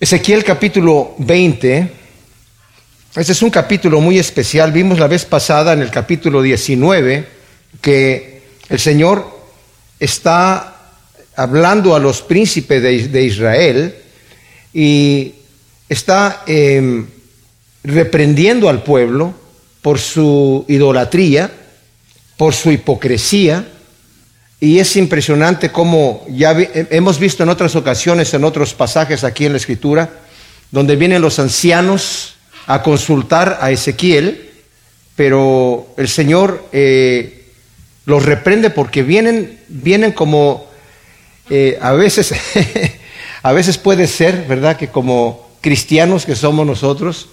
Ezequiel capítulo 20. Este es un capítulo muy especial. Vimos la vez pasada en el capítulo 19 que el Señor está hablando a los príncipes de, Israel y está em, reprendiendo al pueblo por su idolatría, por su hipocresía, y es impresionante cómo ya hemos visto en otras ocasiones, en otros pasajes aquí en la Escritura, donde vienen los ancianos a consultar a Ezequiel, pero el Señor eh, los reprende porque vienen, vienen como eh, a veces, a veces puede ser, ¿verdad? Que como cristianos que somos nosotros,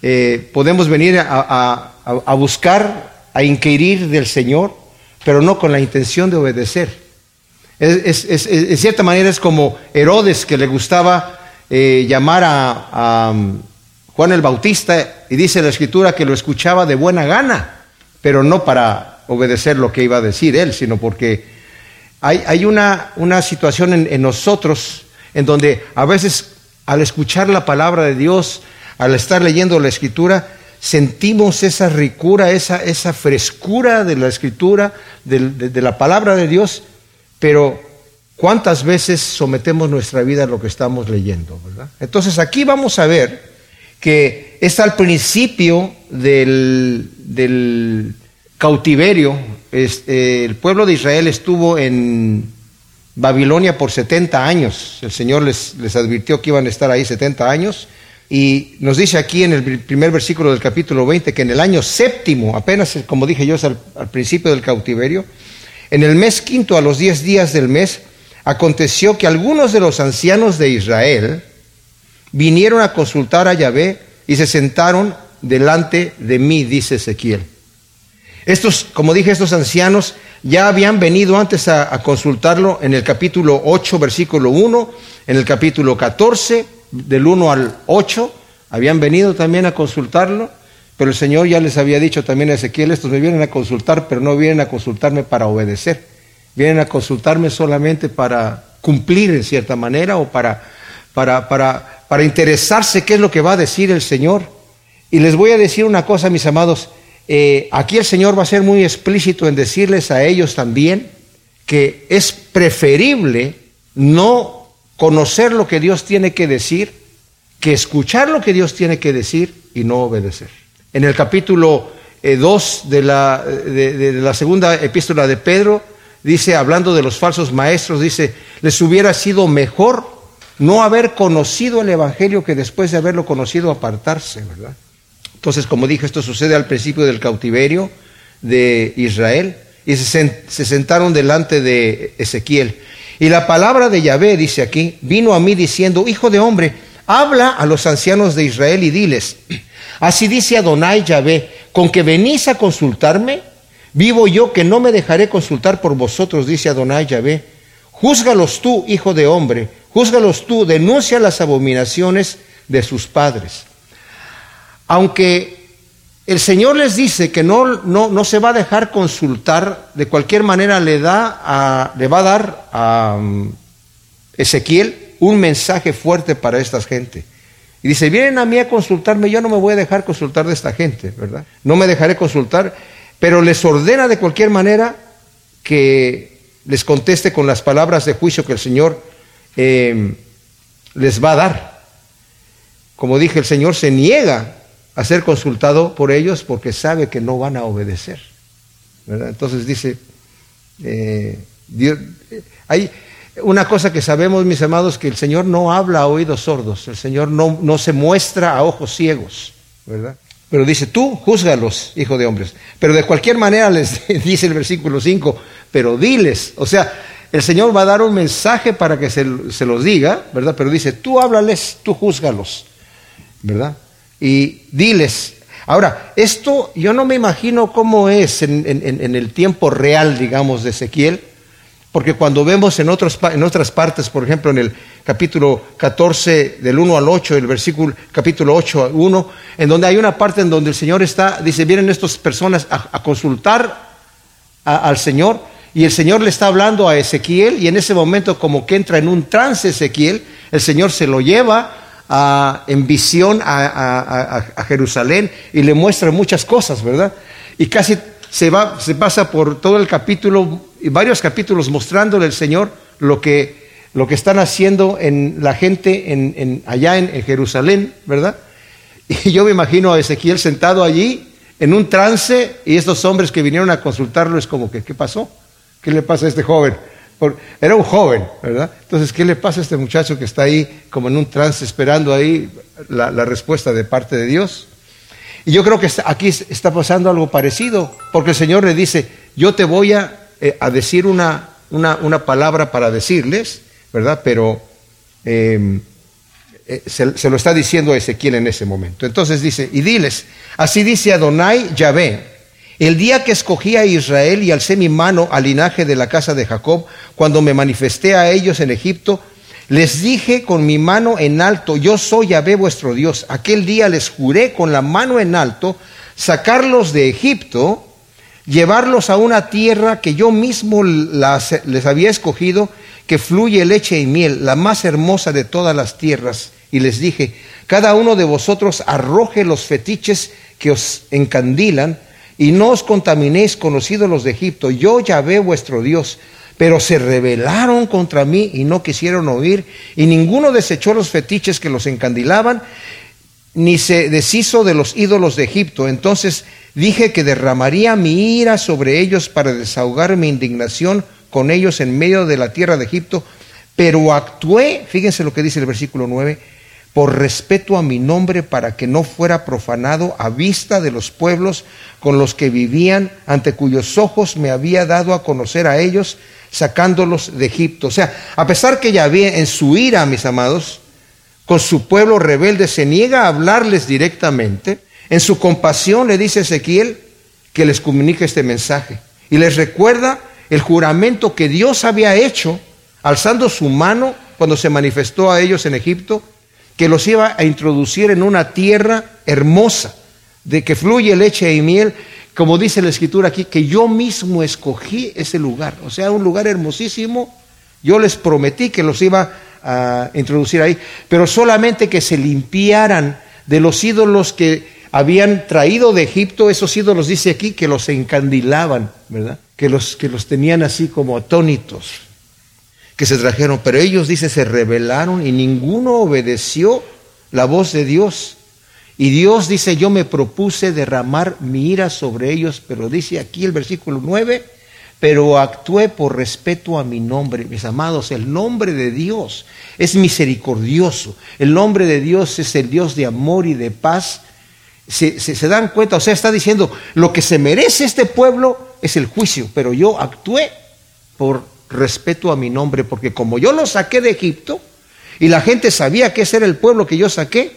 eh, podemos venir a, a buscar, a inquirir del Señor pero no con la intención de obedecer. Es, en cierta manera es como Herodes que le gustaba eh, llamar a, um, Juan el Bautista y dice la escritura que lo escuchaba de buena gana, pero no para obedecer lo que iba a decir él, sino porque hay, una, situación en nosotros en donde a veces al escuchar la palabra de Dios, al estar leyendo la escritura, sentimos esa ricura, esa, esa frescura de la escritura, de, la palabra de Dios, pero ¿cuántas veces sometemos nuestra vida a lo que estamos leyendo? Entonces aquí vamos a ver que es al principio del, cautiverio, eh, el pueblo de Israel estuvo en Babilonia por 70 años, el Señor les, les advirtió que iban a estar ahí 70 años, y nos dice aquí en el primer versículo del capítulo 20 que en el año séptimo, apenas como dije yo al, al principio del cautiverio, en el mes quinto a los diez días del mes, aconteció que algunos de los ancianos de Israel vinieron a consultar a Yahvé y se sentaron delante de mí, dice Ezequiel. Estos, como dije, estos ancianos ya habían venido antes a, a consultarlo en el capítulo 8, versículo 1, en el capítulo 14 del 1 al 8, habían venido también a consultarlo, pero el Señor ya les había dicho también a Ezequiel, estos me vienen a consultar, pero no vienen a consultarme para obedecer, vienen a consultarme solamente para cumplir en cierta manera o para, para, para, para interesarse qué es lo que va a decir el Señor. Y les voy a decir una cosa, mis amados, eh, aquí el Señor va a ser muy explícito en decirles a ellos también que es preferible no conocer lo que Dios tiene que decir que escuchar lo que Dios tiene que decir y no obedecer. En el capítulo 2 eh, de, la, segunda epístola de Pedro, dice, hablando de los falsos maestros, dice, les hubiera sido mejor no haber conocido el Evangelio que después de haberlo conocido apartarse, ¿verdad? Entonces, como dije, esto sucede al principio del cautiverio de Israel y se sentaron delante de Ezequiel. Y la palabra de Yahvé, dice aquí, vino a mí diciendo, Hijo de hombre, habla a los ancianos de Israel y diles, así dice Adonai Yahvé, con que venís a consultarme, vivo yo que no me dejaré consultar por vosotros, dice Adonai Yahvé. Júzgalos tú, hijo de hombre, júzgalos tú, denuncia las abominaciones de sus padres. Aunque el Señor les dice que no, no, no, se va a dejar consultar, de cualquier manera le, da le va a dar a um, Ezequiel un mensaje fuerte para esta gente. Y dice, vienen a mí a consultarme, yo no me voy a dejar consultar de esta gente, ¿verdad? No me dejaré consultar, pero les ordena de cualquier manera que les conteste con las palabras de juicio que el Señor eh, les va a dar. Como dije, el Señor se niega a ser consultado por ellos porque sabe que no van a obedecer. Entonces dice, eh, Dios, hay una cosa que sabemos, mis amados, que el Señor no habla a oídos sordos, el Señor no, no se muestra a ojos ciegos, ¿verdad? Pero dice, tú júzgalos, hijo de hombres. Pero de cualquier manera les dice el versículo 5, pero diles, o sea, el Señor va a dar un mensaje para que se, se los diga, ¿verdad? Pero dice, tú háblales, tú júzgalos, ¿verdad? Y diles. Ahora, esto yo no me imagino cómo es en, el tiempo real, digamos, de Ezequiel, porque cuando vemos en, otros, en otras partes, por ejemplo, en el capítulo 14, del 1 al 8, el versículo capítulo 8 al 1, en donde hay una parte en donde el Señor está, dice, vienen estas personas a, consultar al Señor, y el Señor le está hablando a Ezequiel, y en ese momento como que entra en un trance Ezequiel, el Señor se lo lleva en visión a, Jerusalén y le muestra muchas cosas, ¿verdad? Y casi se, va, se pasa por todo el capítulo, y varios capítulos mostrándole al Señor lo que, lo que están haciendo en la gente en, allá en, Jerusalén, ¿verdad? Y yo me imagino a Ezequiel sentado allí en un trance y estos hombres que vinieron a consultarlo es como que, ¿qué pasó? ¿Qué le pasa a este joven? Era un joven, ¿verdad? Entonces, ¿qué le pasa a este muchacho que está ahí como en un trance esperando ahí la, respuesta de parte de Dios? Y yo creo que aquí está pasando algo parecido, porque el Señor le dice, yo te voy a, eh, decir una, una, palabra para decirles, ¿verdad? Pero em, eh, se, se, lo está diciendo a Ezequiel en ese momento. Entonces dice, y diles, así dice Adonai Yahvé, el día que escogí a Israel y alcé mi mano al linaje de la casa de Jacob, cuando me manifesté a ellos en Egipto, les dije con mi mano en alto, yo soy Yahvé vuestro Dios. Aquel día les juré con la mano en alto sacarlos de Egipto, llevarlos a una tierra que yo mismo les había escogido, que fluye leche y miel, la más hermosa de todas las tierras. Y les dije, cada uno de vosotros arroje los fetiches que os encandilan, y no os contaminéis con los ídolos de Egipto, yo Yahvé vuestro Dios. Pero se rebelaron contra mí y no quisieron oír, y ninguno desechó los fetiches que los encandilaban, ni se deshizo de los ídolos de Egipto. Entonces dije que derramaría mi ira sobre ellos para desahogar mi indignación con ellos en medio de la tierra de Egipto, pero actué, fíjense lo que dice el versículo 9, por respeto a mi nombre para que no fuera profanado a vista de los pueblos con los que vivían, ante cuyos ojos me había dado a conocer a ellos, sacándolos de Egipto. O sea, a pesar que Yahvé en su ira, mis amados, con su pueblo rebelde se niega a hablarles directamente, en su compasión le dice Ezequiel que les comunique este mensaje y les recuerda el juramento que Dios había hecho alzando su mano cuando se manifestó a ellos en Egipto que los iba a introducir en una tierra hermosa, de que fluye leche y miel, como dice la escritura aquí, que yo mismo escogí ese lugar, o sea, un lugar hermosísimo, yo les prometí que los iba a introducir ahí, pero solamente que se limpiaran de los ídolos que habían traído de Egipto, esos ídolos dice aquí que los encandilaban, ¿verdad? Que los, que los tenían así como atónitos que se trajeron, pero ellos, dice, se rebelaron y ninguno obedeció la voz de Dios. Y Dios dice, yo me propuse derramar mi ira sobre ellos, pero dice aquí el versículo 9, pero actué por respeto a mi nombre. Mis amados, el nombre de Dios es misericordioso. El nombre de Dios es el Dios de amor y de paz. Se, se, dan cuenta, o sea, está diciendo, lo que se merece este pueblo es el juicio, pero yo actué por respeto a mi nombre, porque como yo lo saqué de Egipto y la gente sabía que ese era el pueblo que yo saqué,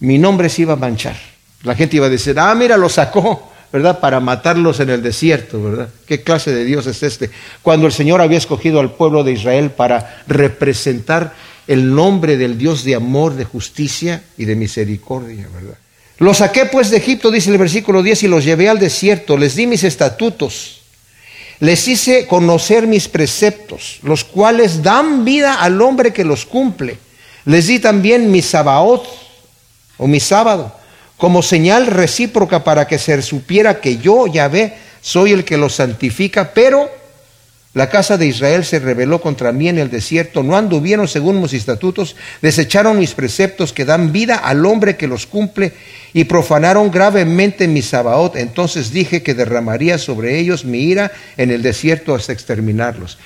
mi nombre se iba a manchar. La gente iba a decir, ah, mira, lo sacó, ¿verdad? Para matarlos en el desierto, ¿verdad? ¿Qué clase de Dios es este? Cuando el Señor había escogido al pueblo de Israel para representar el nombre del Dios de amor, de justicia y de misericordia, ¿verdad? Los saqué pues de Egipto, dice el versículo 10, y los llevé al desierto, les di mis estatutos les hice conocer mis preceptos, los cuales dan vida al hombre que los cumple. Les di también mi sabaot o mi sábado como señal recíproca para que se supiera que yo, Yahvé, soy el que los santifica, pero la casa de Israel se rebeló contra mí en el desierto, no anduvieron según mis estatutos, desecharon mis preceptos que dan vida al hombre que los cumple y profanaron gravemente mi Sabaot. Entonces dije que derramaría sobre ellos mi ira en el desierto hasta exterminarlos.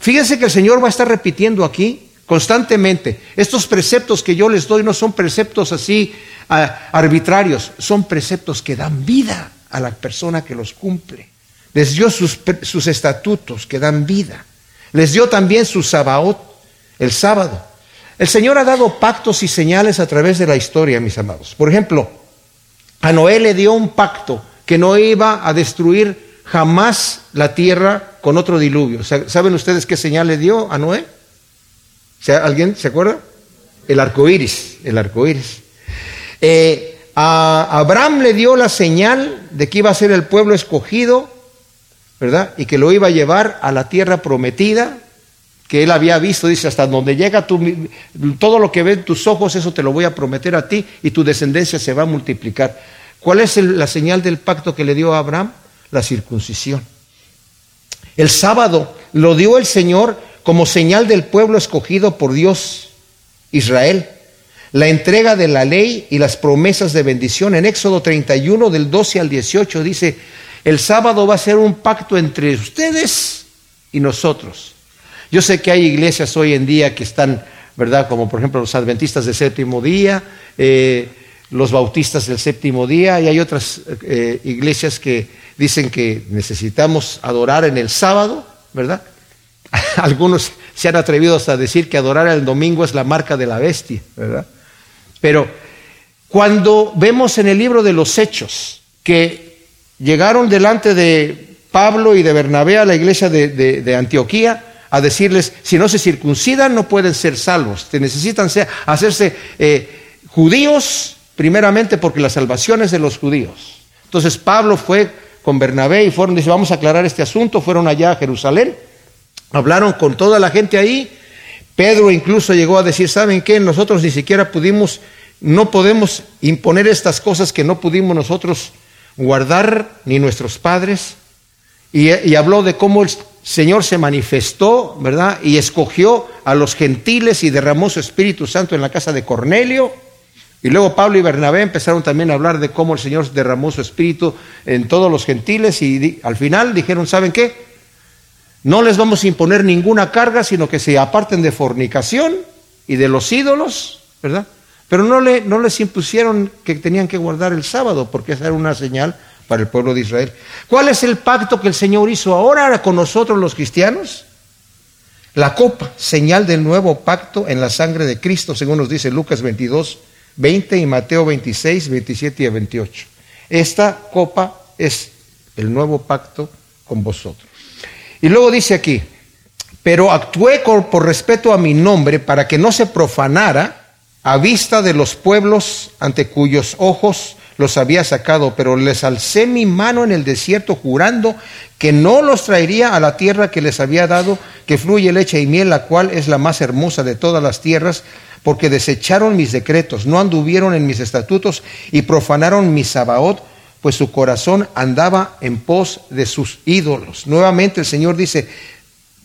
Fíjense que el Señor va a estar repitiendo aquí constantemente. Estos preceptos que yo les doy no son preceptos así ah, arbitrarios, son preceptos que dan vida a la persona que los cumple les dio sus, estatutos que dan vida, les dio también su sabaot, el sábado. El Señor ha dado pactos y señales a través de la historia, mis amados. Por ejemplo, a Noé le dio un pacto que no iba a destruir jamás la tierra con otro diluvio. ¿Saben ustedes qué señal le dio a Noé? ¿Alguien se acuerda? El arco iris, el arco iris. Eh, a Abraham le dio la señal de que iba a ser el pueblo escogido ¿verdad? Y que lo iba a llevar a la tierra prometida, que él había visto, dice, hasta donde llega tu, todo lo que ven tus ojos, eso te lo voy a prometer a ti y tu descendencia se va a multiplicar. ¿Cuál es la señal del pacto que le dio a Abraham? La circuncisión. El sábado lo dio el Señor como señal del pueblo escogido por Dios, Israel. La entrega de la ley y las promesas de bendición. En Éxodo 31 del 12 al 18 dice, el sábado va a ser un pacto entre ustedes y nosotros. Yo sé que hay iglesias hoy en día que están, ¿verdad? Como por ejemplo los adventistas del séptimo día, eh, los bautistas del séptimo día, y hay otras eh, iglesias que dicen que necesitamos adorar en el sábado, ¿verdad? Algunos se han atrevido hasta decir que adorar el domingo es la marca de la bestia, ¿verdad? Pero cuando vemos en el libro de los Hechos que llegaron delante de Pablo y de Bernabé a la iglesia de Antioquía, a decirles, si no se circuncidan no pueden ser salvos, te necesitan hacerse eh, judíos primeramente porque la salvación es de los judíos. Entonces Pablo fue con Bernabé y fueron, dice, vamos a aclarar este asunto, fueron allá a Jerusalén, hablaron con toda la gente ahí, Pedro incluso llegó a decir, ¿saben qué? Nosotros ni siquiera pudimos, no podemos imponer estas cosas que no pudimos nosotros guardar, ni nuestros padres, y, habló de cómo el Señor se manifestó, ¿verdad? Y escogió a los gentiles y derramó su Espíritu Santo en la casa de Cornelio. Y luego Pablo y Bernabé empezaron también a hablar de cómo el Señor derramó su Espíritu en todos los gentiles y al final dijeron, ¿saben qué? No les vamos a imponer ninguna carga, sino que se aparten de fornicación y de los ídolos, ¿verdad? Pero no, le, no les impusieron que tenían que guardar el sábado, porque esa era una señal para el pueblo de Israel. ¿Cuál es el pacto que el Señor hizo ahora con nosotros los cristianos? La copa, señal del nuevo pacto en la sangre de Cristo, según nos dice Lucas 22, 20 y Mateo 26, 27 y 28. Esta copa es el nuevo pacto con vosotros. Y luego dice aquí, pero actué por respeto a mi nombre para que no se profanara a vista de los pueblos ante cuyos ojos los había sacado, pero les alcé mi mano en el desierto jurando que no los traería a la tierra que les había dado, que fluye leche y miel, la cual es la más hermosa de todas las tierras, porque desecharon mis decretos, no anduvieron en mis estatutos y profanaron mi sabaot, pues su corazón andaba en pos de sus ídolos. Nuevamente el Señor dice,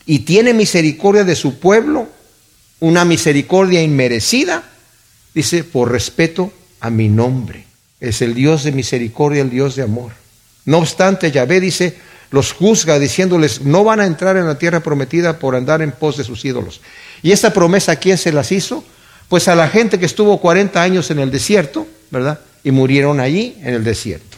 y tiene misericordia de su pueblo, una misericordia inmerecida, dice, por respeto a mi nombre es el Dios de misericordia, el Dios de amor. No obstante, Yahvé dice, los juzga diciéndoles, no van a entrar en la tierra prometida por andar en pos de sus ídolos. ¿Y esta promesa a quién se las hizo? Pues a la gente que estuvo 40 años en el desierto, ¿verdad? Y murieron allí en el desierto.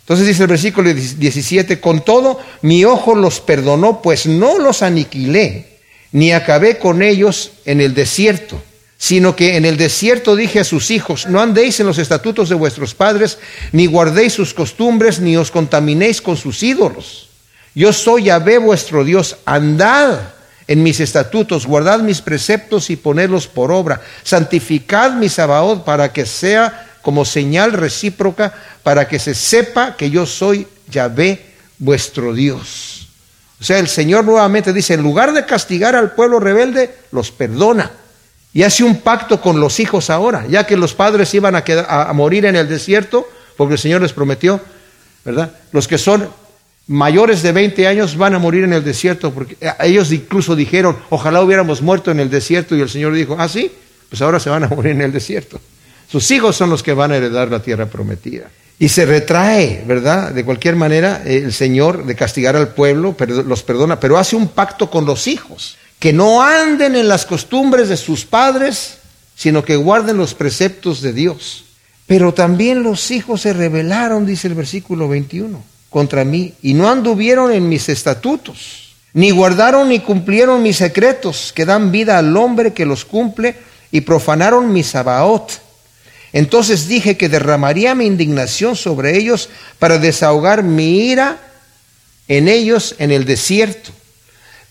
Entonces dice el versículo 17, con todo mi ojo los perdonó, pues no los aniquilé, ni acabé con ellos en el desierto sino que en el desierto dije a sus hijos, no andéis en los estatutos de vuestros padres, ni guardéis sus costumbres, ni os contaminéis con sus ídolos. Yo soy Yahvé vuestro Dios, andad en mis estatutos, guardad mis preceptos y ponedlos por obra, santificad mi Sabaoth para que sea como señal recíproca, para que se sepa que yo soy Yahvé vuestro Dios. O sea, el Señor nuevamente dice, en lugar de castigar al pueblo rebelde, los perdona y hace un pacto con los hijos ahora, ya que los padres iban a, a morir en el desierto, porque el Señor les prometió, ¿verdad? Los que son mayores de 20 años van a morir en el desierto, porque ellos incluso dijeron, ojalá hubiéramos muerto en el desierto, y el Señor dijo, ah, sí, pues ahora se van a morir en el desierto. Sus hijos son los que van a heredar la tierra prometida. Y se retrae, ¿verdad? De cualquier manera, el Señor de castigar al pueblo los perdona, pero hace un pacto con los hijos que no anden en las costumbres de sus padres, sino que guarden los preceptos de Dios. Pero también los hijos se rebelaron, dice el versículo 21, contra mí, y no anduvieron en mis estatutos, ni guardaron ni cumplieron mis secretos, que dan vida al hombre que los cumple, y profanaron mi sabaot. Entonces dije que derramaría mi indignación sobre ellos para desahogar mi ira en ellos en el desierto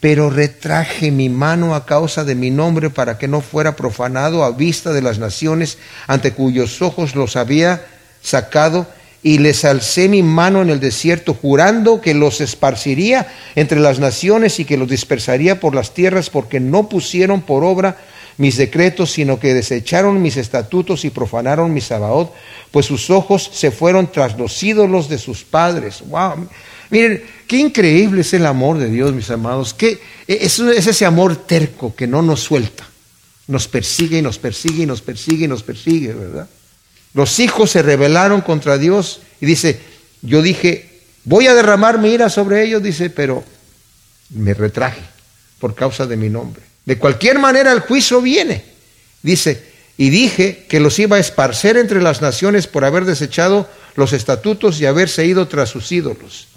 pero retraje mi mano a causa de mi nombre para que no fuera profanado a vista de las naciones ante cuyos ojos los había sacado y les alcé mi mano en el desierto, jurando que los esparciría entre las naciones y que los dispersaría por las tierras, porque no pusieron por obra mis decretos, sino que desecharon mis estatutos y profanaron mi sabaot, pues sus ojos se fueron tras los ídolos de sus padres. Wow. Miren, qué increíble es el amor de Dios, mis amados. Qué, es, es ese amor terco que no nos suelta. Nos persigue y nos persigue y nos persigue y nos persigue, ¿verdad? Los hijos se rebelaron contra Dios y dice, yo dije, voy a derramar mi ira sobre ellos, dice, pero me retraje por causa de mi nombre. De cualquier manera el juicio viene, dice, y dije que los iba a esparcer entre las naciones por haber desechado los estatutos y haberse ido tras sus ídolos.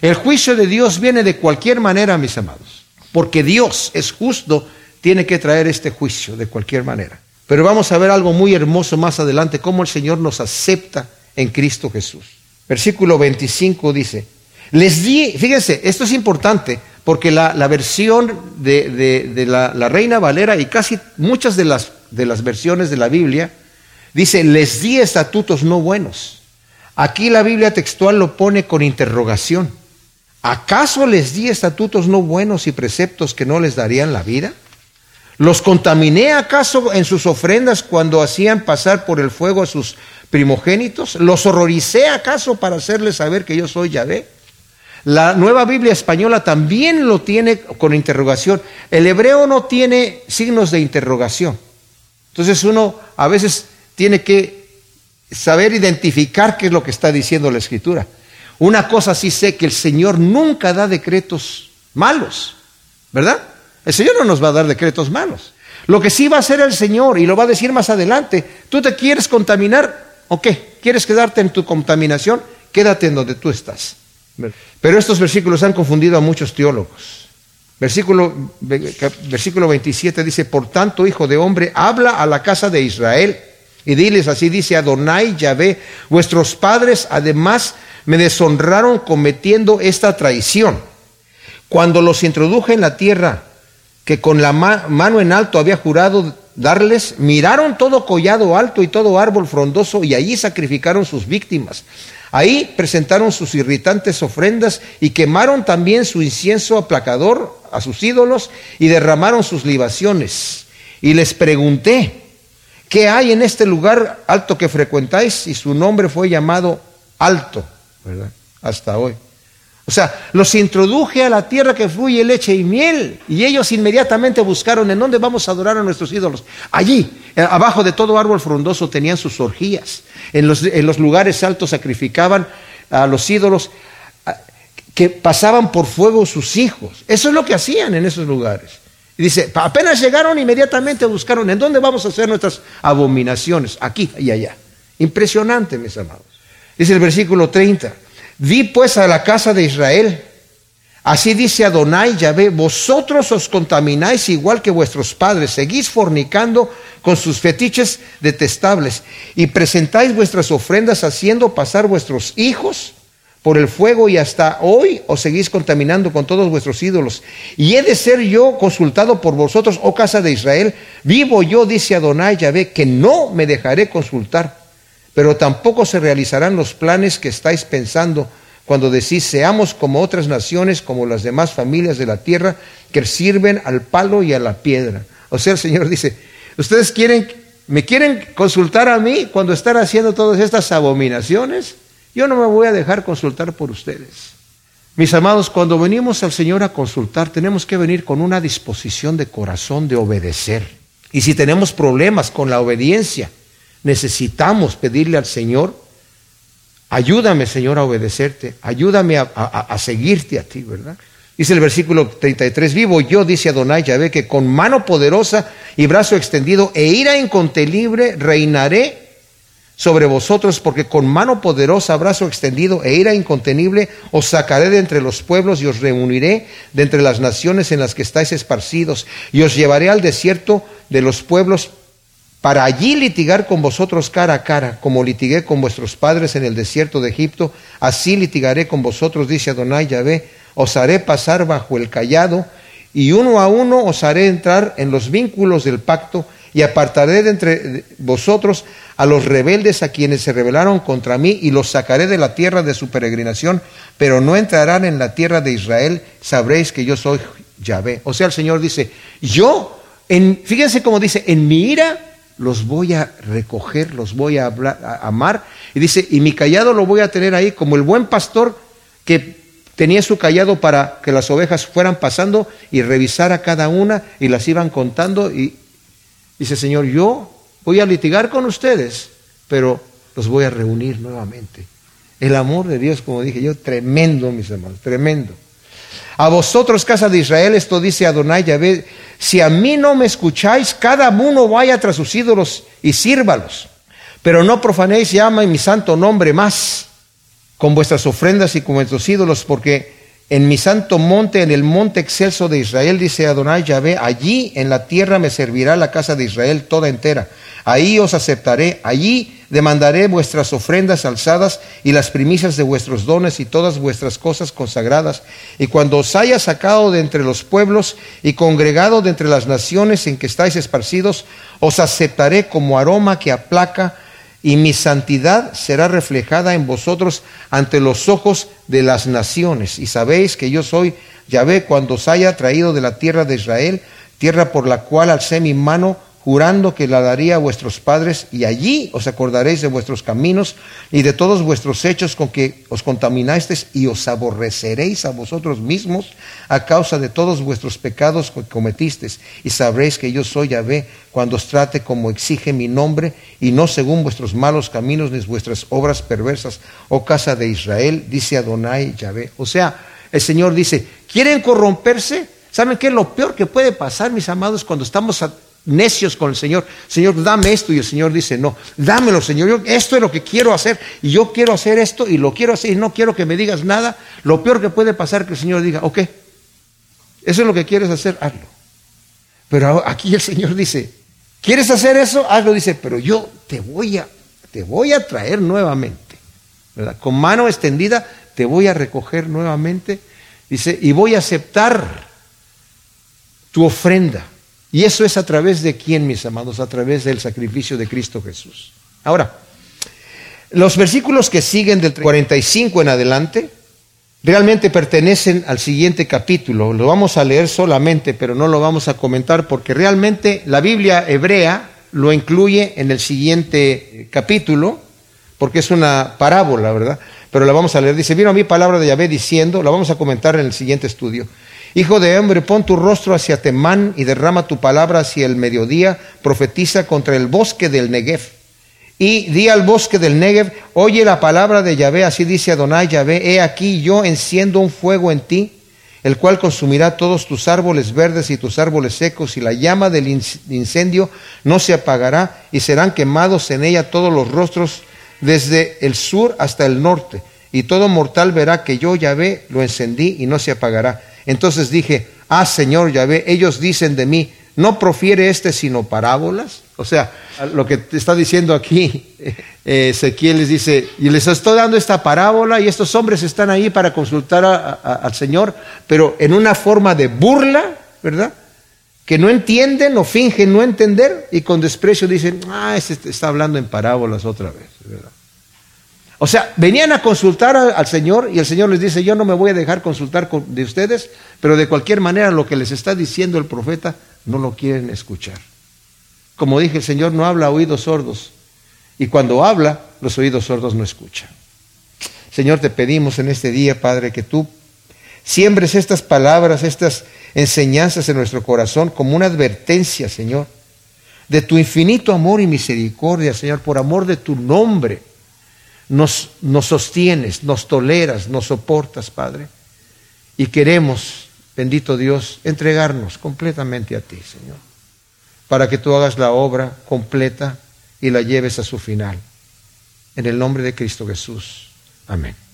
El juicio de Dios viene de cualquier manera, mis amados, porque Dios es justo, tiene que traer este juicio de cualquier manera. Pero vamos a ver algo muy hermoso más adelante, cómo el Señor nos acepta en Cristo Jesús. Versículo 25 dice, les di, fíjense, esto es importante, porque la, versión de, la, la, Reina Valera y casi muchas de las, de las versiones de la Biblia, dice, les di estatutos no buenos. Aquí la Biblia textual lo pone con interrogación. ¿Acaso les di estatutos no buenos y preceptos que no les darían la vida? ¿Los contaminé acaso en sus ofrendas cuando hacían pasar por el fuego a sus primogénitos? ¿Los horroricé acaso para hacerles saber que yo soy Yahvé? La nueva Biblia española también lo tiene con interrogación. El hebreo no tiene signos de interrogación. Entonces uno a veces tiene que saber identificar qué es lo que está diciendo la escritura. Una cosa sí sé, que el Señor nunca da decretos malos, ¿verdad? El Señor no nos va a dar decretos malos. Lo que sí va a hacer el Señor, y lo va a decir más adelante, tú te quieres contaminar, ¿o qué? ¿Quieres quedarte en tu contaminación? Quédate en donde tú estás. Pero estos versículos han confundido a muchos teólogos. Versículo, versículo 27 dice, por tanto, hijo de hombre, habla a la casa de Israel y diles, así dice Adonai Yahvé, vuestros padres además me deshonraron cometiendo esta traición. Cuando los introduje en la tierra que con la mano en alto había jurado darles, miraron todo collado alto y todo árbol frondoso y allí sacrificaron sus víctimas. Ahí presentaron sus irritantes ofrendas y quemaron también su incienso aplacador a sus ídolos y derramaron sus libaciones. Y les pregunté, ¿qué hay en este lugar alto que frecuentáis? Y su nombre fue llamado alto, Hasta hoy. O sea, los introduje a la tierra que fluye leche y miel. Y ellos inmediatamente buscaron en dónde vamos a adorar a nuestros ídolos. Allí, eh, abajo de todo árbol frondoso tenían sus orgías. En los, en los lugares altos sacrificaban a los ídolos que pasaban por fuego sus hijos. Eso es lo que hacían en esos lugares. Y dice, apenas llegaron, inmediatamente buscaron en dónde vamos a hacer nuestras abominaciones, aquí y allá. Impresionante, mis amados. Dice el versículo 30. Di pues a la casa de Israel, así dice Adonai Yahvé, vosotros os contamináis igual que vuestros padres, seguís fornicando con sus fetiches detestables y presentáis vuestras ofrendas haciendo pasar vuestros hijos por el fuego y hasta hoy os seguís contaminando con todos vuestros ídolos. Y he de ser yo consultado por vosotros, oh casa de Israel, vivo yo, dice Adonai Yahvé, que no me dejaré consultar pero tampoco se realizarán los planes que estáis pensando cuando decís seamos como otras naciones, como las demás familias de la tierra, que sirven al palo y a la piedra. O sea, el Señor dice, ustedes quieren, me quieren consultar a mí cuando están haciendo todas estas abominaciones, yo no me voy a dejar consultar por ustedes. Mis amados, cuando venimos al Señor a consultar, tenemos que venir con una disposición de corazón de obedecer. Y si tenemos problemas con la obediencia, necesitamos pedirle al Señor, ayúdame Señor a obedecerte, ayúdame a, seguirte a ti, ¿verdad? Dice el versículo 33, vivo yo, dice Adonai Yahvé, que con mano poderosa y brazo extendido e ira incontenible reinaré sobre vosotros, porque con mano poderosa, brazo extendido e ira incontenible os sacaré de entre los pueblos y os reuniré de entre las naciones en las que estáis esparcidos, y os llevaré al desierto de los pueblos para allí litigar con vosotros cara a cara, como litigué con vuestros padres en el desierto de Egipto, así litigaré con vosotros, dice Adonai Yahvé, os haré pasar bajo el callado, y uno a uno os haré entrar en los vínculos del pacto, y apartaré de entre vosotros a los rebeldes a quienes se rebelaron contra mí y los sacaré de la tierra de su peregrinación, pero no entrarán en la tierra de Israel, sabréis que yo soy Yahvé. O sea, el Señor dice, yo, en, fíjense cómo dice, en mi ira los voy a recoger, los voy a, a amar, y dice, y mi callado lo voy a tener ahí como el buen pastor que tenía su callado para que las ovejas fueran pasando y revisar a cada una y las iban contando y dice, Señor, yo voy a litigar con ustedes, pero los voy a reunir nuevamente. El amor de Dios, como dije yo, tremendo, mis hermanos, tremendo. A vosotros, casa de Israel, esto dice Adonai Yahvé, si a mí no me escucháis, cada uno vaya tras sus ídolos y sírvalos, pero no profanéis y améis mi santo nombre más con vuestras ofrendas y con vuestros ídolos, porque en mi santo monte, en el monte excelso de Israel, dice Adonai Yahvé, allí en la tierra me servirá la casa de Israel toda entera. Ahí os aceptaré, allí demandaré vuestras ofrendas alzadas y las primicias de vuestros dones y todas vuestras cosas consagradas. Y cuando os haya sacado de entre los pueblos y congregado de entre las naciones en que estáis esparcidos, os aceptaré como aroma que aplaca y mi santidad será reflejada en vosotros ante los ojos de las naciones. Y sabéis que yo soy Yahvé cuando os haya traído de la tierra de Israel, tierra por la cual alcé mi mano jurando que la daría a vuestros padres, y allí os acordaréis de vuestros caminos y de todos vuestros hechos con que os contaminasteis, y os aborreceréis a vosotros mismos a causa de todos vuestros pecados que cometisteis, y sabréis que yo soy Yahvé cuando os trate como exige mi nombre, y no según vuestros malos caminos ni vuestras obras perversas, oh casa de Israel, dice Adonai Yahvé. O sea, el Señor dice, ¿quieren corromperse? ¿Saben qué es lo peor que puede pasar, mis amados, cuando estamos necios con el Señor. Señor, dame esto. Y el Señor dice, no, dámelo, Señor. Yo, esto es lo que quiero hacer. Y yo quiero hacer esto y lo quiero hacer y no quiero que me digas nada. Lo peor que puede pasar es que el Señor diga, ok, eso es lo que quieres hacer, hazlo. Pero aquí el Señor dice, ¿quieres hacer eso? Hazlo. Dice, pero yo te voy a, te voy a traer nuevamente. ¿verdad? Con mano extendida te voy a recoger nuevamente. Dice, y voy a aceptar tu ofrenda. Y eso es a través de quién, mis amados, a través del sacrificio de Cristo Jesús. Ahora, los versículos que siguen del 45 en adelante realmente pertenecen al siguiente capítulo. Lo vamos a leer solamente, pero no lo vamos a comentar porque realmente la Biblia hebrea lo incluye en el siguiente capítulo, porque es una parábola, ¿verdad? Pero la vamos a leer. Dice, vino a mí palabra de Yahvé diciendo, la vamos a comentar en el siguiente estudio. Hijo de hombre, pon tu rostro hacia Temán y derrama tu palabra hacia el mediodía, profetiza contra el bosque del Negev. Y di al bosque del Negev, oye la palabra de Yahvé, así dice Adonai Yahvé, he aquí yo enciendo un fuego en ti, el cual consumirá todos tus árboles verdes y tus árboles secos, y la llama del incendio no se apagará, y serán quemados en ella todos los rostros desde el sur hasta el norte, y todo mortal verá que yo Yahvé lo encendí y no se apagará. Entonces dije, ah Señor Yahvé, ellos dicen de mí, ¿no profiere este sino parábolas? O sea, lo que está diciendo aquí, eh, Ezequiel les dice, y les estoy dando esta parábola y estos hombres están ahí para consultar al Señor, pero en una forma de burla, ¿verdad? Que no entienden o fingen no entender y con desprecio dicen, ah, este está hablando en parábolas otra vez, ¿verdad? O sea, venían a consultar al Señor y el Señor les dice, yo no me voy a dejar consultar de ustedes, pero de cualquier manera lo que les está diciendo el profeta no lo quieren escuchar. Como dije, el Señor no habla a oídos sordos y cuando habla, los oídos sordos no escuchan. Señor, te pedimos en este día, Padre, que tú siembres estas palabras, estas enseñanzas en nuestro corazón como una advertencia, Señor, de tu infinito amor y misericordia, Señor, por amor de tu nombre nos, sostienes, nos toleras, nos soportas, Padre. Y queremos, bendito Dios, entregarnos completamente a ti, Señor, para que tú hagas la obra completa y la lleves a su final. En el nombre de Cristo Jesús. Amén.